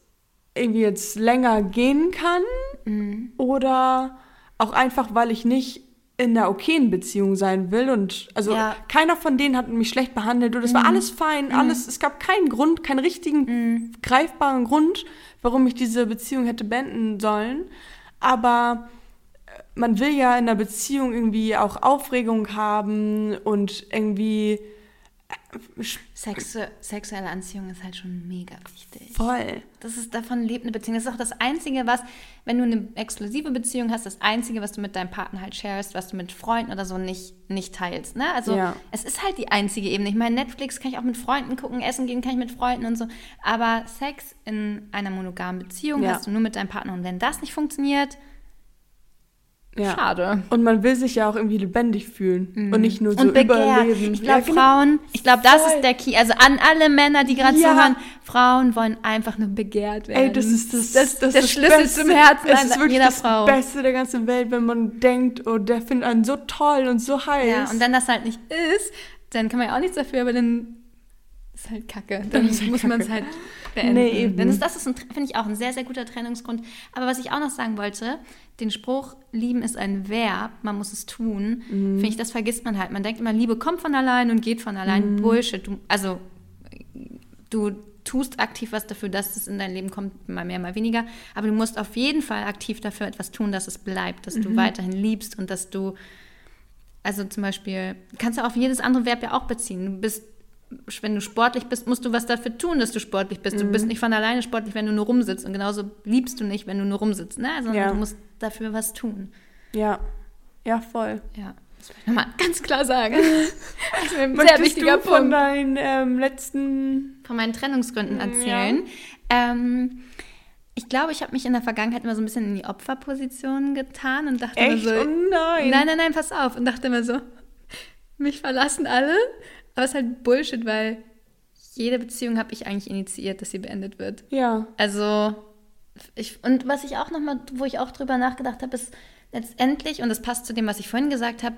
irgendwie jetzt länger gehen kann Mhm. oder auch einfach, weil ich nicht in einer okayen Beziehung sein will und also Ja. keiner von denen hat mich schlecht behandelt und es war alles fein, alles, es gab keinen Grund, keinen richtigen greifbaren Grund, warum ich diese Beziehung hätte beenden sollen, aber äh, man will ja in einer Beziehung irgendwie auch Aufregung haben und irgendwie äh, Sex, sexuelle Anziehung ist halt schon mega wichtig. voll. Das ist, davon lebt eine Beziehung. Das ist auch das Einzige, was, wenn du eine exklusive Beziehung hast, das Einzige, was du mit deinem Partner halt sharest, was du mit Freunden oder so nicht, nicht teilst. Ne? Also Ja. es ist halt die einzige Ebene. Ich meine, Netflix kann ich auch mit Freunden gucken, essen gehen kann ich mit Freunden und so. Aber Sex in einer monogamen Beziehung Ja. hast du nur mit deinem Partner. Und wenn das nicht funktioniert, Ja. schade. Und man will sich ja auch irgendwie lebendig fühlen und nicht nur so und überleben. Ich glaube, Ja, genau. Frauen, ich glaube, das Voll. ist der Key. Also an alle Männer, die gerade Ja. zuhören, Frauen wollen einfach nur begehrt werden. Ey, das ist das, das, das, der das Schlüssel Beste. zum Herzen es ist wirklich jeder das Frau. Beste der ganzen Welt, wenn man denkt, oh, der findet einen so toll und so heiß. Ja, und wenn das halt nicht ist, dann kann man ja auch nichts dafür, aber dann ist halt kacke. Dann ist halt muss man es halt beenden. Nee, eben. Ist das ist finde ich auch ein sehr, sehr guter Trennungsgrund. Aber was ich auch noch sagen wollte, den Spruch, lieben ist ein Verb, man muss es tun, Mhm. finde ich, das vergisst man halt. Man denkt immer, Liebe kommt von allein und geht von allein. Mhm. Bullshit. Du, also, du tust aktiv was dafür, dass es in dein Leben kommt, mal mehr, mal weniger. Aber du musst auf jeden Fall aktiv dafür etwas tun, dass es bleibt, dass Mhm. du weiterhin liebst und dass du also zum Beispiel, kannst du auf jedes andere Verb ja auch beziehen. Du bist, wenn du sportlich bist, musst du was dafür tun, dass du sportlich bist. Du Mhm. bist nicht von alleine sportlich, wenn du nur rumsitzt. Und genauso liebst du nicht, wenn du nur rumsitzt. Ne? Sondern Ja. du musst dafür was tun. ja. ja, voll. Ja. Das will ich nochmal ganz klar sagen. Das ist ein sehr Möchtest wichtiger du von Punkt. deinen ähm, letzten... Von meinen Trennungsgründen erzählen. Ähm, ich glaube, ich habe mich in der Vergangenheit immer so ein bisschen in die Opferposition getan und dachte Echt? immer so, oh nein. Nein, nein, nein, pass auf. Und dachte immer so, mich verlassen alle. Aber es ist halt Bullshit, weil jede Beziehung habe ich eigentlich initiiert, dass sie beendet wird. Ja. Also, ich, und was ich auch nochmal, wo ich auch drüber nachgedacht habe, ist letztendlich, und das passt zu dem, was ich vorhin gesagt habe,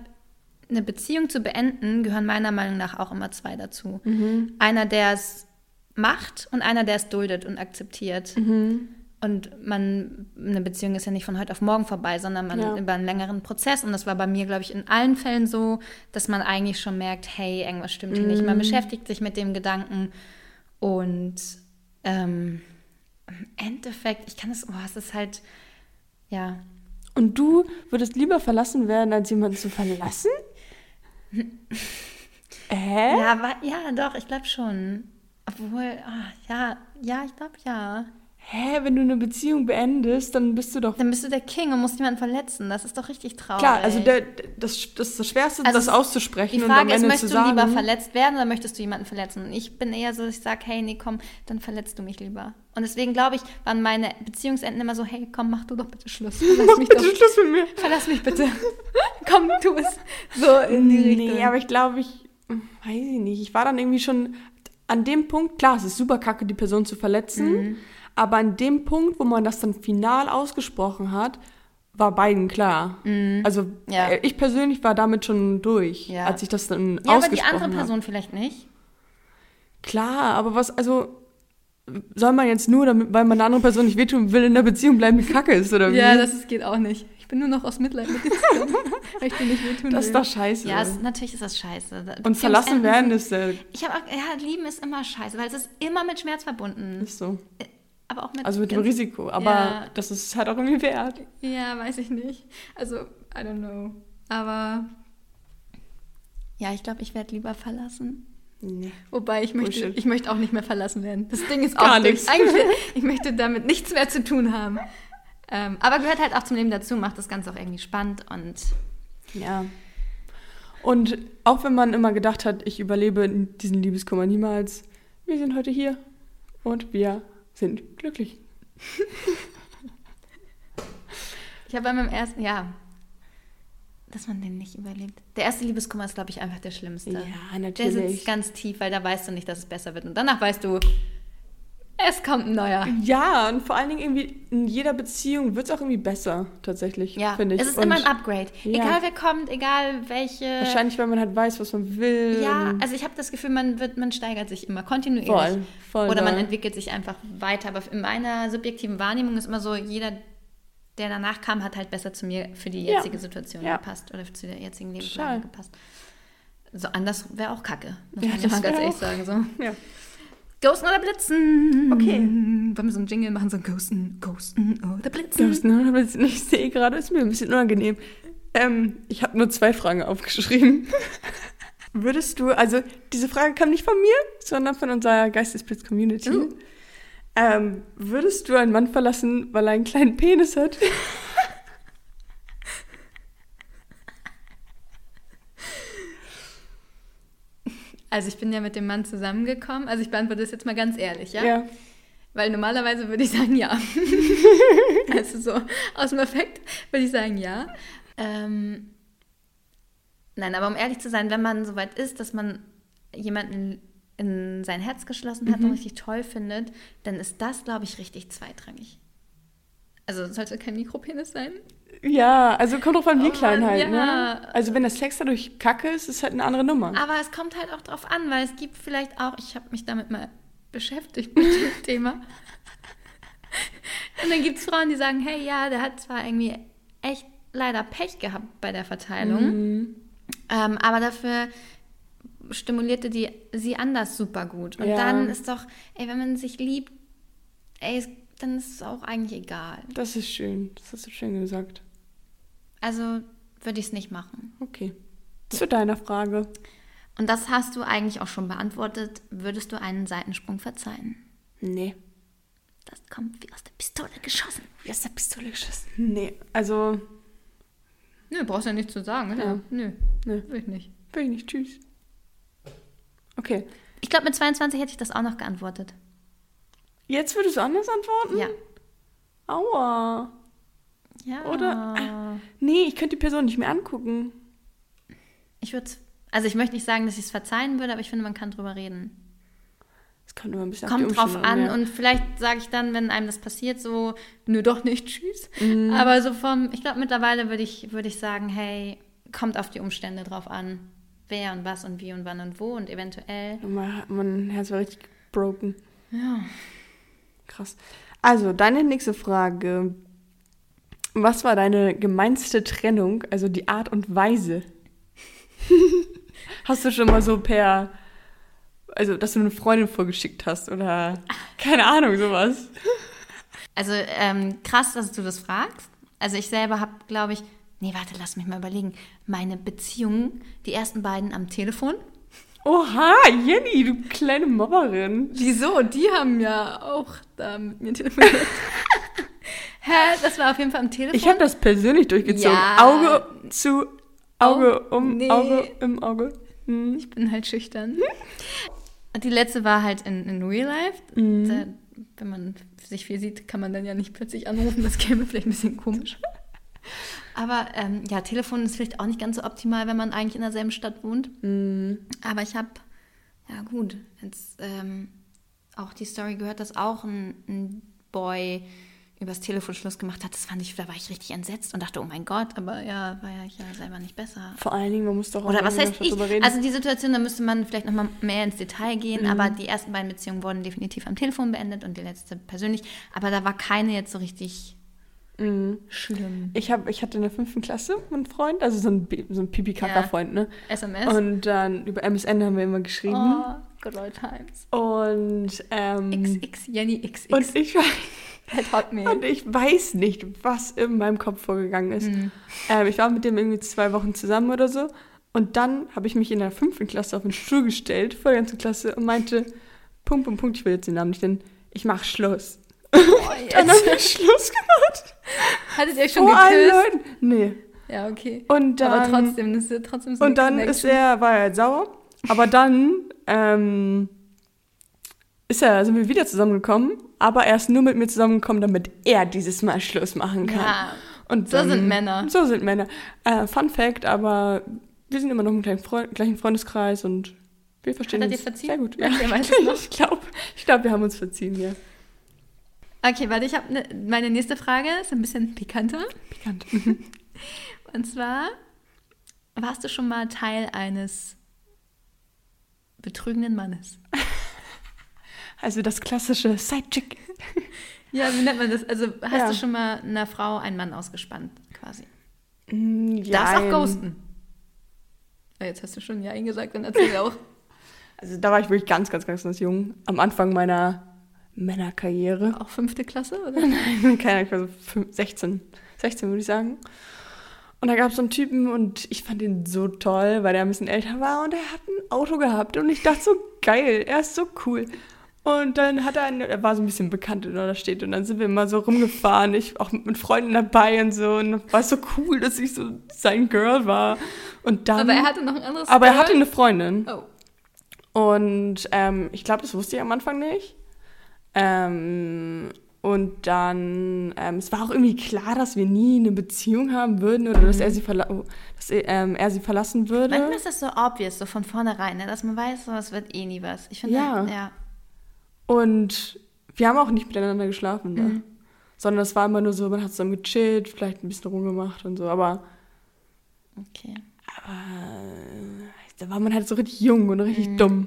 eine Beziehung zu beenden, gehören meiner Meinung nach auch immer zwei dazu. Mhm. Einer, der es macht und einer, der es duldet und akzeptiert. Mhm. Und man, eine Beziehung ist ja nicht von heute auf morgen vorbei, sondern man Ja. über einen längeren Prozess. Und das war bei mir, glaube ich, in allen Fällen so, dass man eigentlich schon merkt, hey, irgendwas stimmt hier nicht. Man beschäftigt sich mit dem Gedanken und ähm, im Endeffekt, ich kann es, oh, es ist halt, ja, Und du würdest lieber verlassen werden, als jemanden zu verlassen? Hä? ja, wa- ja, doch, ich glaube schon. Obwohl, ah, ja, ja, ich glaube ja. Hä, wenn du eine Beziehung beendest, dann bist du doch... Dann bist du der King und musst jemanden verletzen. Das ist doch richtig traurig. Klar, also der, das, das ist das Schwerste, Also das auszusprechen Die und am Frage ist, Ende zu möchtest du sagen... lieber verletzt werden oder möchtest du jemanden verletzen? Und ich bin eher so, dass ich sage, hey, nee, komm, dann verletzt du mich lieber. Und deswegen glaube ich, waren meine Beziehungsenden immer so, hey, komm, mach du doch bitte Schluss. Verlass mich Bitte doch. Schluss mit mir. Verlass mich bitte. komm, tu es. So in die Richtung. Nee, aber ich glaube, ich... Weiß ich nicht. Ich war dann irgendwie schon an dem Punkt... Klar, es ist super kacke, die Person zu verletzen. Mhm. Aber an dem Punkt, wo man das dann final ausgesprochen hat, war beiden klar. Also Mhm. Ja. äh, ich persönlich war damit schon durch, Ja. als ich das dann ja, aber die ausgesprochen andere habe. Person vielleicht nicht. Klar, aber was, also soll man jetzt nur, damit, weil man einer anderen Person nicht wehtun will, in der Beziehung bleiben, die kacke ist, oder wie? Ja, das ist, geht auch nicht. Ich bin nur noch aus Mitleid mit dir weil ich dir nicht wehtun das ist will. doch scheiße. Ja, es, natürlich ist das scheiße. Und verlassen werden ist äh, Ich habe auch, ja, Lieben ist immer scheiße, weil es ist immer mit Schmerz verbunden. nicht so. Aber auch mit Also mit dem Risiko, aber Ja. das ist halt auch irgendwie wert. Ja, weiß ich nicht. Also, I don't know. Aber ja, ich glaube, ich werde lieber verlassen. Nee. Wobei ich möchte, Bullshit. ich möchte auch nicht mehr verlassen werden. Das Ding ist Gar auch nichts. Eigentlich, ich möchte damit nichts mehr zu tun haben. Ähm, aber gehört halt auch zum Leben dazu, macht das Ganze auch irgendwie spannend und Ja. Und auch wenn man immer gedacht hat, ich überlebe diesen Liebeskummer niemals, wir sind heute hier und wir sind glücklich. ich habe bei meinem ersten, ja, dass man den nicht überlebt. Der erste Liebeskummer ist, glaube ich, einfach der schlimmste. Ja, Der natürlich. sitzt ganz tief, weil da weißt du nicht, dass es besser wird. Und danach weißt du, es kommt ein neuer. Ja, und vor allen Dingen irgendwie in jeder Beziehung wird es auch irgendwie besser, tatsächlich, Ja, finde ich. es ist Und immer ein Upgrade. Ja. Egal wer kommt, egal welche. Wahrscheinlich, weil man halt weiß, was man will. Ja, also ich habe das Gefühl, man wird, man steigert sich immer kontinuierlich. Voll, voll Oder man doll. entwickelt sich einfach weiter. Aber in meiner subjektiven Wahrnehmung ist immer so, jeder der danach kam, hat halt besser zu mir für die Ja. jetzige Situation Ja. gepasst oder zu der jetzigen. Lebenslage gepasst. So anders wäre auch kacke, muss Ja, man ja ganz ehrlich sagen. So. Ja. Ghosten oder Blitzen? Okay. Wollen wir so einen Jingle machen, so Ghosten, Ghosten oder Blitzen? Ne, aber jetzt- ich sehe gerade, ist mir ein bisschen unangenehm. Ähm, ich habe nur zwei Fragen aufgeschrieben. Würdest du, also diese Frage kam nicht von mir, sondern von unserer Geistesblitz-Community. Oh. Ähm, würdest du einen Mann verlassen, weil er einen kleinen Penis hat? Also ich bin ja mit dem Mann zusammengekommen. Also ich beantworte das jetzt mal ganz ehrlich, ja? Ja. Weil normalerweise würde ich sagen ja. also so aus dem Effekt würde ich sagen ja. Ähm, nein, aber um ehrlich zu sein, wenn man so weit ist, dass man jemanden in sein Herz geschlossen hat und richtig toll findet, dann ist das, glaube ich, richtig zweitrangig. Also es sollte kein Mikropenis sein. Ja, also kommt drauf an, wie Oh klein Mann, halt, ja. ne? Also wenn der Sex dadurch kacke ist, ist halt eine andere Nummer. Aber es kommt halt auch drauf an, weil es gibt vielleicht auch, ich habe mich damit mal beschäftigt mit dem Thema. Und dann gibt es Frauen, die sagen, hey, ja, der hat zwar irgendwie echt leider Pech gehabt bei der Verteilung, Mhm. ähm, aber dafür stimulierte die sie anders super gut. Und Ja. dann ist doch, ey, wenn man sich liebt, ey, dann ist es auch eigentlich egal. Das ist schön, das hast du schön gesagt. Also würde ich es nicht machen. Okay. Zu deiner Frage. Und das hast du eigentlich auch schon beantwortet. Würdest du einen Seitensprung verzeihen? Nee. Das kommt wie aus der Pistole geschossen. Wie aus der Pistole geschossen? Nee, also, Nö, brauchst ja nichts zu sagen. Ja. Nö, nee, will ich nicht. will ich nicht. Tschüss. Okay. Ich glaube, mit 22 hätte ich das auch noch geantwortet. Jetzt würdest du anders antworten? Ja. Aua. Ja. Oder- Nee, ich könnte die Person nicht mehr angucken. Ich würde also ich möchte nicht sagen, dass ich es verzeihen würde, aber ich finde, man kann drüber reden. Es kommt immer ein bisschen auf die Kommt drauf an ja. und vielleicht sage ich dann, wenn einem das passiert, so, nö, doch nicht, tschüss. Mhm. Aber so vom, ich glaube, mittlerweile würde ich, würde ich sagen, hey, kommt auf die Umstände drauf an. Wer und was und wie und wann und wo und eventuell. Mein, mein Herz war richtig broken. Ja. Krass. Also, deine nächste Frage. Was war deine gemeinste Trennung, also die Art und Weise? hast du schon mal so per, also dass du eine Freundin vorgeschickt hast oder keine Ahnung, sowas? Also ähm, krass, dass du das fragst. Also ich selber habe, glaube ich, nee, warte, lass mich mal überlegen. Meine Beziehungen, die ersten beiden am Telefon. Oha, Jenny, du kleine Mobberin. Wieso? Die haben ja auch da mit mir telefoniert. Hä? Das war auf jeden Fall am Telefon. Ich habe das persönlich durchgezogen. Ja. Auge zu Auge Oh, um nee. Auge im Auge. Hm. Ich bin halt schüchtern. Die letzte war halt in, in Real Life. Mhm. Da, wenn man sich viel sieht, kann man dann ja nicht plötzlich anrufen. Das käme vielleicht ein bisschen komisch. Aber ähm, ja, Telefon ist vielleicht auch nicht ganz so optimal, wenn man eigentlich in derselben Stadt wohnt. Mhm. Aber ich habe, ja gut, jetzt ähm, auch die Story gehört, dass auch ein, ein Boy übers Telefon Schluss gemacht hat. Das fand ich, da war ich richtig entsetzt und dachte, oh mein Gott, aber ja, war ja ich ja selber nicht besser. Vor allen Dingen, man muss doch auch Oder was heißt ich? reden. Also die Situation, da müsste man vielleicht noch mal mehr ins Detail gehen, aber die ersten beiden Beziehungen wurden definitiv am Telefon beendet und die letzte persönlich. Aber da war keine jetzt so richtig Mhm. schlimm. Ich, hab, ich hatte in der fünften Klasse einen Freund, also so ein, so ein Pipi-Kaka-Freund, ne? SMS. Und dann über MSN haben wir immer geschrieben. oh, good old times. Und, ähm, XX, Jenny XX. und, ich, und ich weiß nicht, was in meinem Kopf vorgegangen ist. Mhm. Ähm, ich war mit dem irgendwie zwei Wochen zusammen oder so. Und dann habe ich mich in der fünften Klasse auf den Stuhl gestellt, vor der ganzen Klasse, und meinte, Punkt, Punkt, Punkt, ich will jetzt den Namen nicht nennen, ich mache Schluss. Oh, Dann haben jetzt. wir Schluss gemacht. Hattet ihr euch schon Vor allen geküsst? Leuten. Nee. Ja, okay. Und dann, aber trotzdem, das ist ja trotzdem so Und dann ist er, war er halt sauer. Aber dann ähm, ist er, sind wir wieder zusammengekommen, aber er ist nur mit mir zusammengekommen, damit er dieses Mal Schluss machen kann. Ja, Und so sind Männer. So sind Männer. Äh, Fun Fact, aber wir sind immer noch im gleichen, Freund, gleichen Freundeskreis und wir verstehen er uns sehr gut. Ja, noch? ich glaube, ich glaub, wir haben uns verziehen, ja. Okay, warte, ich habe ne, meine nächste Frage, ist ein bisschen pikanter. Pikant. Und zwar, warst du schon mal Teil eines betrügenden Mannes? Also das klassische Sidechick. Ja, wie nennt man das? Also hast Ja. du schon mal einer Frau einen Mann ausgespannt, quasi? Mm, Darfst auch ghosten. Ja, jetzt hast du schon Ja gesagt, dann erzähl auch. Also da war ich wirklich ganz, ganz, ganz, ganz jung. Am Anfang meiner Männerkarriere. Auch fünfte Klasse, oder? Keine Ahnung, ich war so fünf- 16. 16 würde ich sagen. Und da gab es so einen Typen und ich fand ihn so toll, weil er ein bisschen älter war und er hat ein Auto gehabt. Und ich dachte so, geil, er ist so cool. Und dann hat er, einen, er war so ein bisschen bekannt in der Stadt und dann sind wir immer so rumgefahren, ich auch mit Freunden dabei und so. Und war es so cool, dass ich so sein Girl war. Und dann, Aber er hatte noch ein anderes aber er Girl. hatte eine Freundin. Oh. Und ähm, ich glaube, das wusste ich am Anfang nicht. Ähm, und dann, ähm, es war auch irgendwie klar, dass wir nie eine Beziehung haben würden oder dass, er sie, verla oh, dass er, ähm, er sie verlassen würde. Manchmal ist das so obvious, so von vornherein, ne? dass man weiß, so, es wird eh nie was. Ich finde, Ja. ja. Und wir haben auch nicht miteinander geschlafen, ne? Mhm. sondern es war immer nur so, man hat zusammen gechillt, vielleicht ein bisschen rumgemacht und so, aber, Okay. aber da war man halt so richtig jung und richtig Mhm. dumm.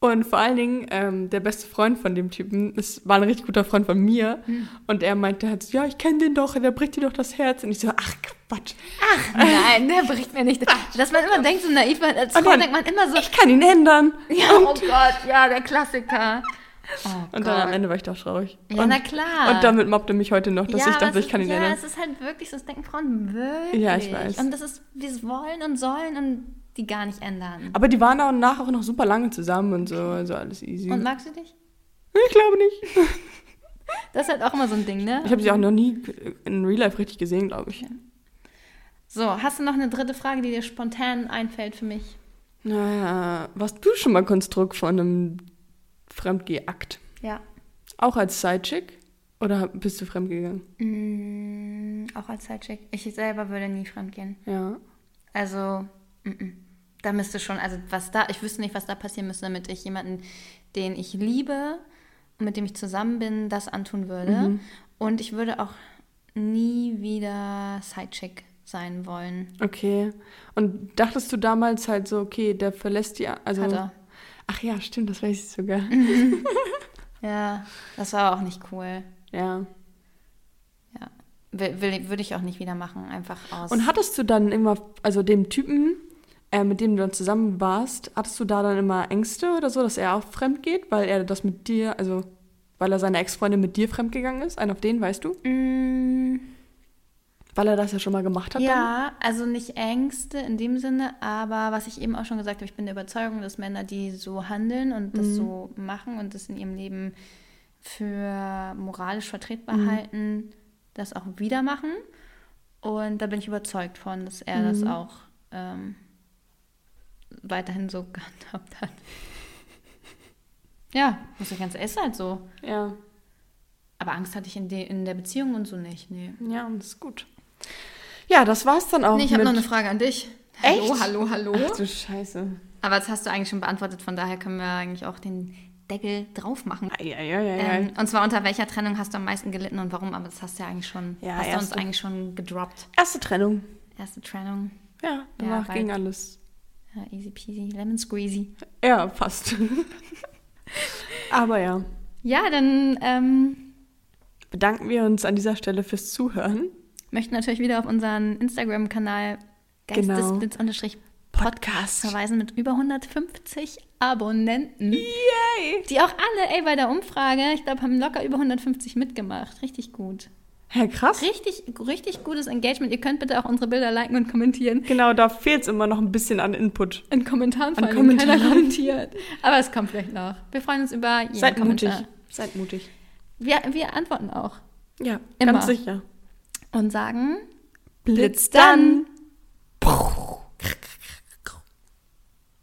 Und vor allen Dingen, ähm, der beste Freund von dem Typen, ist, war ein richtig guter Freund von mir. Mhm. Und er meinte halt so, ja, ich kenne den doch, der bricht dir doch das Herz. Und ich so, ach Quatsch, Ach nein, der bricht mir nicht. Dass man immer denkt, so naiv, als Und Frau denkt man immer so, ich kann ihn ändern. ja, oh Gott, ja, der Klassiker. Oh Und dann am Ende war ich doch traurig. Ja, und, na klar. Und damit mobbt er mich heute noch, dass ja, ich dachte, es ich kann ist, ihn Ja, ändern. es ist halt wirklich so, das denken Frauen wirklich. Ja, ich weiß. Und das ist, wir wollen und sollen und die gar nicht ändern. Aber die waren auch nach auch noch super lange zusammen und so, also alles easy. Und magst du dich? ich glaube nicht. Das ist halt auch immer so ein Ding, ne? Ich habe sie auch noch nie in Real Life richtig gesehen, glaube ich. So, hast du noch eine dritte Frage, die dir spontan einfällt für mich? Na, warst du schon mal Konstrukt von einem Fremdgeh-Akt? Ja. Auch als Sidechick? Oder bist du fremdgegangen? Mm, auch als Sidechick. Ich selber würde nie fremdgehen. Ja. Also, mm, mm. Da müsste schon, also was da, ich wüsste nicht, was da passieren müsste, damit ich jemanden, den ich liebe und mit dem ich zusammen bin, das antun würde. Mhm. Und ich würde auch nie wieder Sidechick sein wollen. Okay. Und dachtest du damals halt so, okay, der verlässt die. Also, Hat er. Ach ja, stimmt, das weiß ich sogar. Ja, das war auch nicht cool. ja. Ja. Will, will, würde ich auch nicht wieder machen, einfach aus. Und hattest du dann immer, also dem Typen, äh, mit dem du dann zusammen warst, hattest du da dann immer Ängste oder so, dass er auch fremd geht, weil er das mit dir, also weil er seine Ex-Freundin mit dir fremdgegangen ist? Einen auf den, weißt du? Mm, Weil er das ja schon mal gemacht hat? Ja, also nicht Ängste in dem Sinne, aber was ich eben auch schon gesagt habe, ich bin der Überzeugung, dass Männer, die so handeln und das so machen und das in ihrem Leben für moralisch vertretbar halten, das auch wieder machen. Und da bin ich überzeugt von, dass er das auch ähm, weiterhin so gehandhabt hat. Ja, muss ich ganz ehrlich, ist halt so. Ja. Aber Angst hatte ich in, de in der Beziehung und so nicht. Nee. Ja, das ist gut. Ja, das war's dann auch. Nee, ich habe noch eine Frage an dich. Hallo, Echt? hallo, hallo. Ach du Scheiße. Aber das hast du eigentlich schon beantwortet, von daher können wir eigentlich auch den Deckel drauf machen. Eieieiei. Ähm, und zwar unter welcher Trennung hast du am meisten gelitten und warum? Aber das hast du ja eigentlich schon, Ja, hast du uns erste. eigentlich schon gedroppt. Erste Trennung. Erste Trennung. Ja, danach weil- ging alles. Ja, easy peasy, lemon squeezy. Ja, fast. Aber ja, Ja, dann ähm, bedanken wir uns an dieser Stelle fürs Zuhören. möchten natürlich wieder auf unseren Instagram-Kanal Genau. geistesblitz-podcast Podcast. verweisen mit über 150 Abonnenten. Yay! Die auch alle, ey, bei der Umfrage, ich glaube, haben locker über 150 mitgemacht. Richtig gut. Hä, krass. Richtig, richtig gutes Engagement. Ihr könnt bitte auch unsere Bilder liken und kommentieren. Genau, da fehlt es immer noch ein bisschen an Input. In Kommentaren vor allem, keiner Kommentaren. kommentiert. Aber es kommt vielleicht noch. Wir freuen uns über jeden Seid mutig. Kommentar. Seid mutig. Wir, wir antworten auch Ja, Immer. ganz sicher. und sagen Blitz dann!